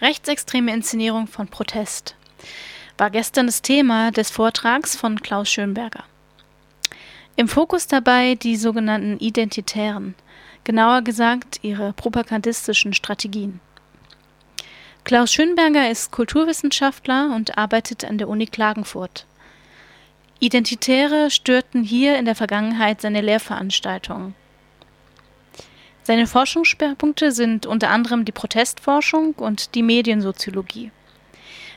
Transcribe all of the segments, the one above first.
Rechtsextreme Inszenierung von Protest war gestern das Thema des Vortrags von Klaus Schönberger. Im Fokus dabei die sogenannten Identitären, genauer gesagt ihre propagandistischen Strategien. Klaus Schönberger ist Kulturwissenschaftler und arbeitet an der Uni Klagenfurt. Identitäre störten hier in der Vergangenheit seine Lehrveranstaltungen. Seine Forschungsschwerpunkte sind unter anderem die Protestforschung und die Mediensoziologie.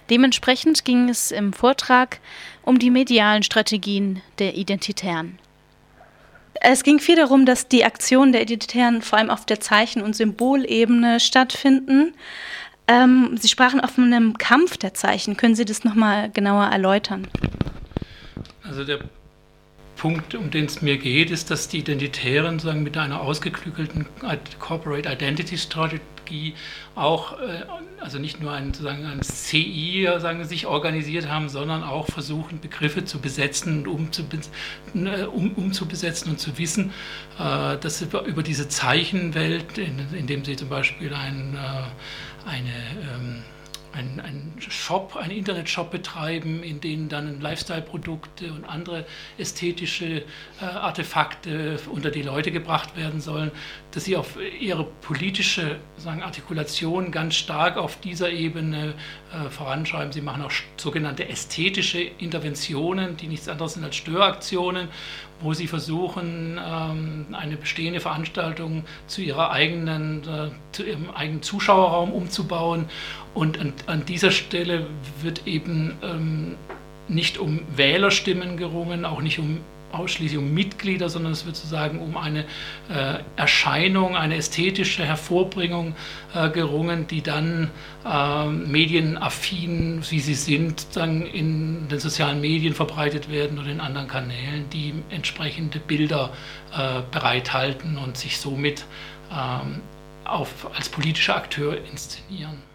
Dementsprechend ging es im Vortrag um die medialen Strategien der Identitären. Es ging viel darum, dass die Aktionen der Identitären vor allem auf der Zeichen- und Symbolebene stattfinden. Ähm, Sie sprachen auch von einem Kampf der Zeichen. Können Sie das nochmal genauer erläutern? Also der Punkt, um den es mir geht, ist, dass die Identitären sagen, mit einer ausgeklügelten Corporate Identity Strategie auch, äh, also nicht nur ein, sozusagen ein CI sagen, sich organisiert haben, sondern auch versuchen, Begriffe zu besetzen und ne, um, umzubesetzen und zu wissen, äh, dass sie über diese Zeichenwelt, indem sie zum Beispiel ein, äh, eine ähm, einen, einen Shop, einen Internetshop betreiben, in denen dann Lifestyle-Produkte und andere ästhetische äh, Artefakte unter die Leute gebracht werden sollen, dass sie auf ihre politische sagen, Artikulation ganz stark auf dieser Ebene äh, voranschreiben. Sie machen auch sogenannte ästhetische Interventionen, die nichts anderes sind als Störaktionen wo sie versuchen, ähm, eine bestehende Veranstaltung zu ihrer eigenen, äh, zu ihrem eigenen Zuschauerraum umzubauen. Und an, an dieser Stelle wird eben ähm, nicht um Wählerstimmen gerungen, auch nicht um ausschließlich um Mitglieder, sondern es wird sozusagen um eine äh, Erscheinung, eine ästhetische Hervorbringung äh, gerungen, die dann äh, medienaffin, wie sie sind, dann in den sozialen Medien verbreitet werden oder in anderen Kanälen, die entsprechende Bilder äh, bereithalten und sich somit ähm, auf, als politischer Akteur inszenieren.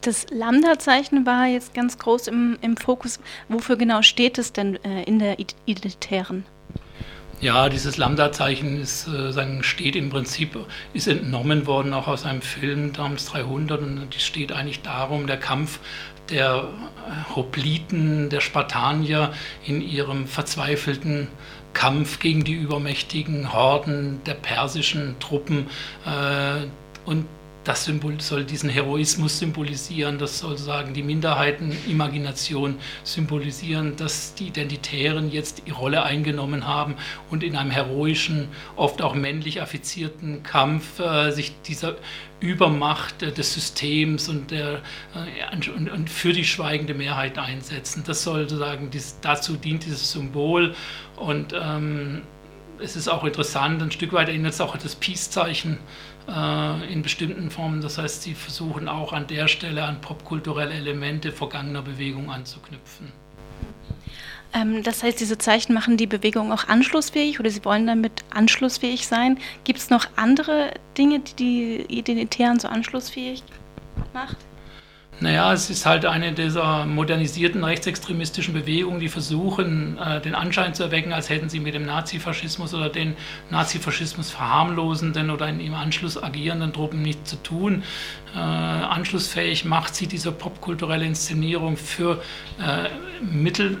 Das Lambda-Zeichen war jetzt ganz groß im, im Fokus. Wofür genau steht es denn äh, in der Identitären? Ja, dieses Lambda-Zeichen ist, äh, steht im Prinzip, ist entnommen worden auch aus einem Film damals 300 und die steht eigentlich darum, der Kampf der äh, Hopliten, der Spartanier in ihrem verzweifelten Kampf gegen die übermächtigen Horden der persischen Truppen äh, und das Symbol soll diesen Heroismus symbolisieren, das soll sagen die Minderheitenimagination symbolisieren, dass die Identitären jetzt die Rolle eingenommen haben und in einem heroischen, oft auch männlich affizierten Kampf äh, sich dieser Übermacht äh, des Systems und, der, äh, und, und, für die schweigende Mehrheit einsetzen. Das soll sagen, dies, dazu dient dieses Symbol und ähm, es ist auch interessant, ein Stück weit erinnert es auch das Peace-Zeichen in bestimmten Formen. Das heißt, sie versuchen auch an der Stelle an popkulturelle Elemente vergangener Bewegung anzuknüpfen. Ähm, das heißt, diese Zeichen machen die Bewegung auch anschlussfähig oder sie wollen damit anschlussfähig sein. Gibt es noch andere Dinge, die die Identitären so anschlussfähig macht? Naja, es ist halt eine dieser modernisierten rechtsextremistischen Bewegungen, die versuchen, äh, den Anschein zu erwecken, als hätten sie mit dem Nazifaschismus oder den Nazifaschismus verharmlosenden oder in im Anschluss agierenden Truppen nichts zu tun. Äh, anschlussfähig macht sie diese popkulturelle Inszenierung für äh, Mittel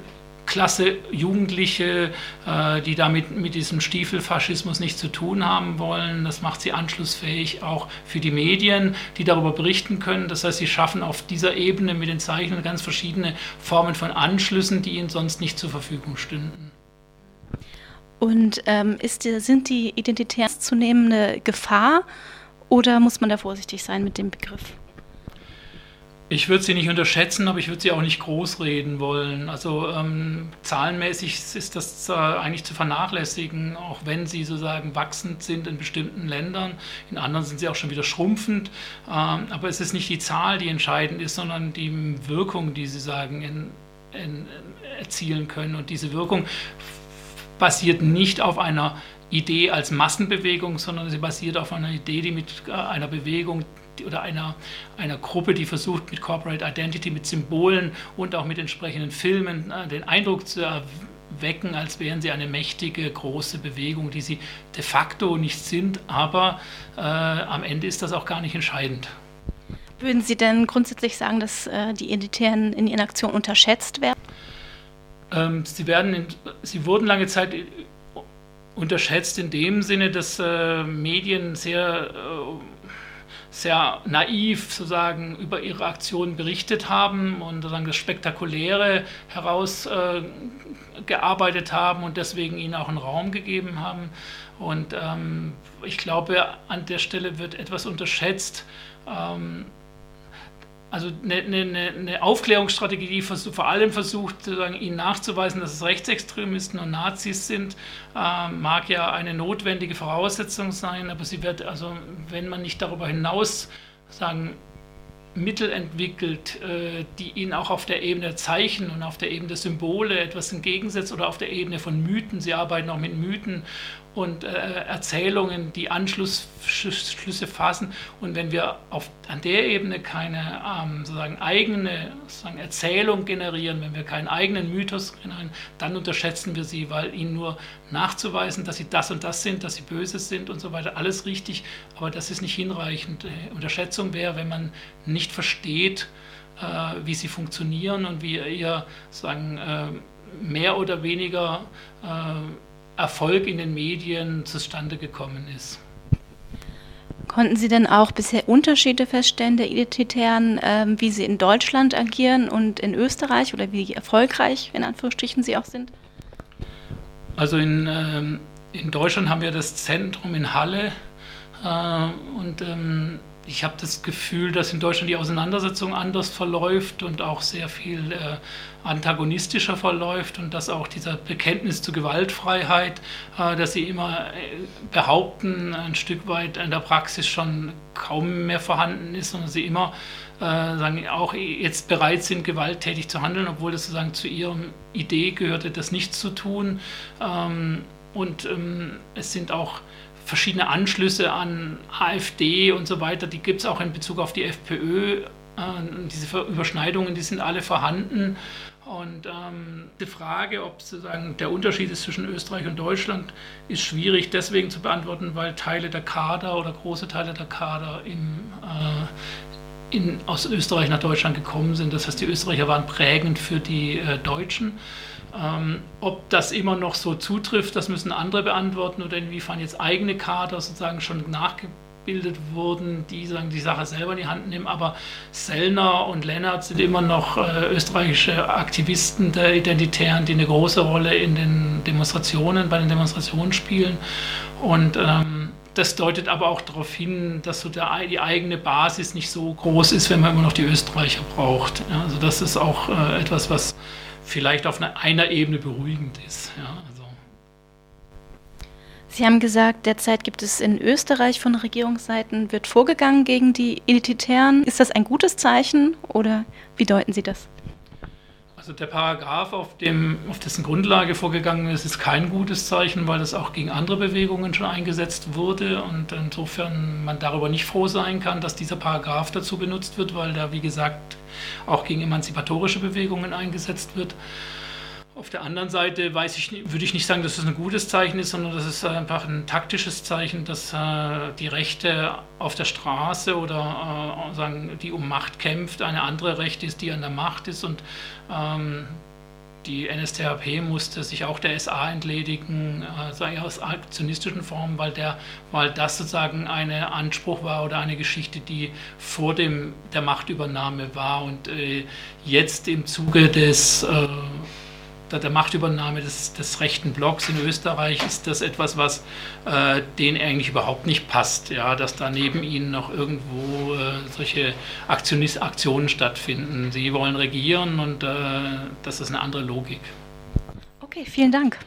Klasse Jugendliche, äh, die damit mit diesem Stiefelfaschismus nichts zu tun haben wollen. Das macht sie anschlussfähig auch für die Medien, die darüber berichten können. Das heißt, sie schaffen auf dieser Ebene mit den Zeichen ganz verschiedene Formen von Anschlüssen, die ihnen sonst nicht zur Verfügung stünden. Und ähm, ist, sind die identitätszunehmende Gefahr oder muss man da vorsichtig sein mit dem Begriff? Ich würde sie nicht unterschätzen, aber ich würde sie auch nicht großreden wollen. Also ähm, zahlenmäßig ist das äh, eigentlich zu vernachlässigen, auch wenn sie sozusagen wachsend sind in bestimmten Ländern. In anderen sind sie auch schon wieder schrumpfend. Ähm, aber es ist nicht die Zahl, die entscheidend ist, sondern die Wirkung, die sie sagen, in, in, erzielen können. Und diese Wirkung basiert nicht auf einer Idee als Massenbewegung, sondern sie basiert auf einer Idee, die mit äh, einer Bewegung oder einer, einer Gruppe, die versucht mit Corporate Identity, mit Symbolen und auch mit entsprechenden Filmen äh, den Eindruck zu erwecken, als wären sie eine mächtige, große Bewegung, die sie de facto nicht sind, aber äh, am Ende ist das auch gar nicht entscheidend. Würden Sie denn grundsätzlich sagen, dass äh, die Editären in ihren Aktionen unterschätzt werden? Ähm, sie, werden in, sie wurden lange Zeit unterschätzt in dem Sinne, dass äh, Medien sehr, äh, sehr naiv sozusagen über ihre Aktionen berichtet haben und sozusagen das Spektakuläre herausgearbeitet äh, haben und deswegen ihnen auch einen Raum gegeben haben. Und ähm, ich glaube, an der Stelle wird etwas unterschätzt. Ähm, also eine, eine, eine, Aufklärungsstrategie, die vor allem versucht, ihnen nachzuweisen, dass es Rechtsextremisten und Nazis sind, äh, mag ja eine notwendige Voraussetzung sein, aber sie wird, also wenn man nicht darüber hinaus sagen, Mittel entwickelt, äh, die ihnen auch auf der Ebene der Zeichen und auf der Ebene der Symbole etwas entgegensetzt oder auf der Ebene von Mythen. Sie arbeiten auch mit Mythen und äh, Erzählungen, die Anschlussschlüsse fassen. Und wenn wir auf, an der Ebene keine ähm, sozusagen eigene sozusagen Erzählung generieren, wenn wir keinen eigenen Mythos generieren, dann unterschätzen wir sie, weil ihnen nur nachzuweisen, dass sie das und das sind, dass sie böse sind und so weiter, alles richtig, aber das ist nicht hinreichend. Die Unterschätzung wäre, wenn man nicht versteht, äh, wie sie funktionieren und wie ihr sagen, äh, mehr oder weniger äh, Erfolg in den Medien zustande gekommen ist. Konnten Sie denn auch bisher Unterschiede feststellen der Identitären, ähm, wie sie in Deutschland agieren und in Österreich oder wie erfolgreich in Anführungsstrichen sie auch sind? Also in, ähm, in Deutschland haben wir das Zentrum in Halle äh, und ähm, ich habe das Gefühl, dass in Deutschland die Auseinandersetzung anders verläuft und auch sehr viel äh, antagonistischer verläuft und dass auch dieser Bekenntnis zur Gewaltfreiheit, äh, dass sie immer äh, behaupten, ein Stück weit in der Praxis schon kaum mehr vorhanden ist, sondern sie immer äh, sagen, auch jetzt bereit sind, gewalttätig zu handeln, obwohl das sozusagen zu ihrer Idee gehörte, das nicht zu tun. Ähm, und ähm, es sind auch verschiedene Anschlüsse an AfD und so weiter, die gibt es auch in Bezug auf die FPÖ. Äh, diese Überschneidungen, die sind alle vorhanden. Und ähm, die Frage, ob sozusagen der Unterschied ist zwischen Österreich und Deutschland, ist schwierig deswegen zu beantworten, weil Teile der Kader oder große Teile der Kader im, äh, in, aus Österreich nach Deutschland gekommen sind. Das heißt, die Österreicher waren prägend für die äh, Deutschen. Ähm, ob das immer noch so zutrifft, das müssen andere beantworten oder inwiefern jetzt eigene Kader sozusagen schon nachgebildet wurden, die sagen, die Sache selber in die Hand nehmen. Aber Sellner und Lennart sind immer noch äh, österreichische Aktivisten der Identitären, die eine große Rolle in den Demonstrationen, bei den Demonstrationen spielen. Und ähm, das deutet aber auch darauf hin, dass so der, die eigene Basis nicht so groß ist, wenn man immer noch die Österreicher braucht. Ja, also das ist auch äh, etwas, was vielleicht auf einer, einer Ebene beruhigend ist. Ja, also. Sie haben gesagt, derzeit gibt es in Österreich von Regierungsseiten, wird vorgegangen gegen die Identitären. Ist das ein gutes Zeichen oder wie deuten Sie das? Also der Paragraph, auf, dem, auf dessen Grundlage vorgegangen ist, ist kein gutes Zeichen, weil das auch gegen andere Bewegungen schon eingesetzt wurde und insofern man darüber nicht froh sein kann, dass dieser Paragraph dazu benutzt wird, weil da, wie gesagt, auch gegen emanzipatorische Bewegungen eingesetzt wird. Auf der anderen Seite weiß ich, würde ich nicht sagen, dass es ein gutes Zeichen ist, sondern das ist einfach ein taktisches Zeichen, dass äh, die Rechte auf der Straße oder äh, sagen, die um Macht kämpft, eine andere Rechte ist, die an der Macht ist und ähm, die NSDAP musste sich auch der SA entledigen, äh, aus aktionistischen Formen, weil, der, weil das sozusagen ein Anspruch war oder eine Geschichte, die vor dem, der Machtübernahme war. Und äh, jetzt im Zuge des äh, der Machtübernahme des, des, rechten Blocks in Österreich ist das etwas, was äh, denen eigentlich überhaupt nicht passt, ja, dass da neben ihnen noch irgendwo äh, solche Aktionis Aktionen stattfinden. Sie wollen regieren und äh, das ist eine andere Logik. Okay, vielen Dank.